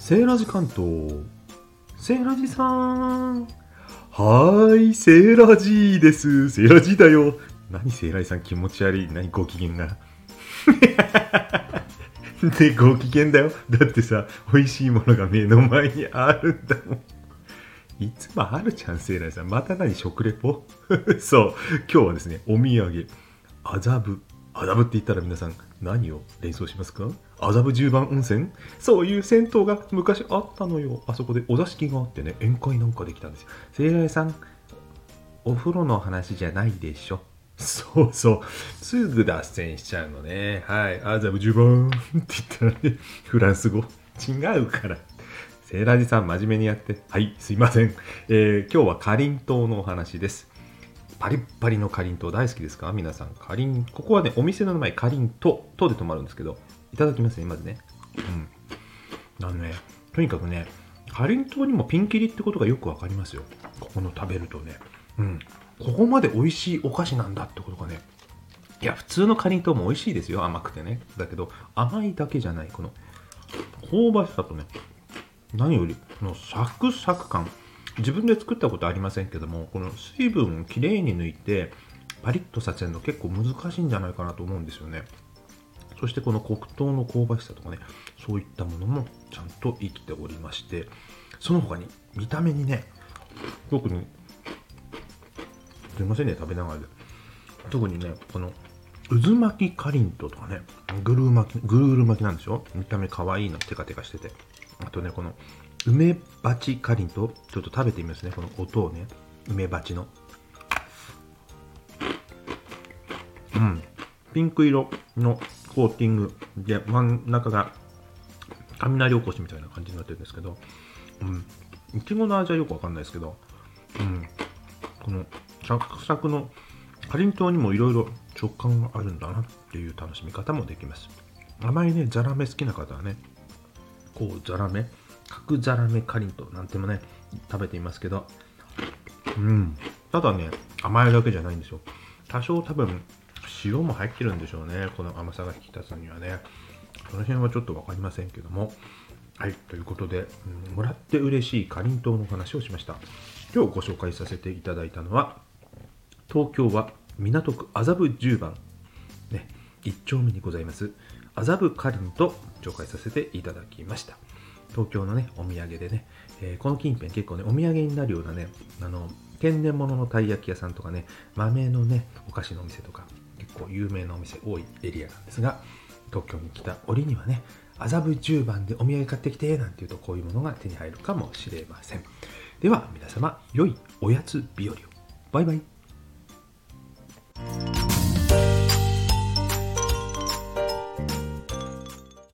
セーラジ関東。セーラジさん。はーい、セーラジーです。セーラジーだよ。何セーラジさん気持ち悪い。何ご機嫌が。で、ご機嫌だよ。だってさ、美味しいものが目の前にあるんだもん。いつもあるじゃん、セーラジさん。また何食レポ？そう。今日はですね、お土産。麻布。麻布って言ったら皆さん何を連想しますか？麻布十番温泉？そういう銭湯が昔あったのよ。あそこでお座敷があってね、宴会なんかできたんですよ。セイライさん、お風呂の話じゃないでしょ？そうそう。すぐ脱線しちゃうのね。はい。麻布十番って言ったらね、フランス語。違うから。セーラジさん、真面目にやって。はい、すいません。えー今日はかりんとうのお話です。パリッパリのかりんとう大好きですか？皆さん。かりん、ここはね、お店の名前、かりんとう、とで止まるんですけど、いただきますね、まずね。うん。あのね、とにかくね、かりんとうにもピンキリってことがよくわかりますよ。ここの食べるとね。うん。ここまで美味しいお菓子なんだってことがね。いや、普通のかりんとうも美味しいですよ、甘くてね。だけど、甘いだけじゃない、この香ばしさとね、何より、このサクサク感。自分で作ったことありませんけども、この水分をきれいに抜いて、パリッとさせるの結構難しいんじゃないかなと思うんですよね。そしてこの黒糖の香ばしさとかね、そういったものもちゃんと生きておりまして、その他に見た目にね、特に、すいませんね、食べながらで。特にね、この渦巻きかりんととかね、グルー巻き、グルール巻きなんでしょ？見た目可愛いの、テカテカしてて。あとね、この梅鉢かりんと、ちょっと食べてみますね、この音をね、梅鉢の。うん、ピンク色のコーティング。で、真ん中が雷おこしみたいな感じになってるんですけど、うん、いちごの味はよくわかんないですけど、うん、このサクサクのかりんとうにもいろいろ食感があるんだなっていう楽しみ方もできます。甘いね、ザラメ好きな方はね、こうザラメ、角ザラメかりんとうなんてもね、食べていますけど、うん、ただね、甘いだけじゃないんですよ。多少多分、塩も入ってるんでしょうね、この甘さが引き立つにはね。その辺はちょっと分かりませんけども。はい、ということで、うんもらって嬉しいかりんとうの話をしました。今日ご紹介させていただいたのは、東京は港区麻布十番、ね、一丁目にございます麻布かりんと紹介させていただきました東京のねお土産でね、えーこの近辺結構ねお土産になるようなねあの天然物のたい焼き屋さんとかね豆のねお菓子のお店とか結構有名なお店多いエリアなんですが東京に来た折にはね麻布十番でお土産買ってきてなんていうとこういうものが手に入るかもしれません。では皆様良いおやつ日和を。バイバイ。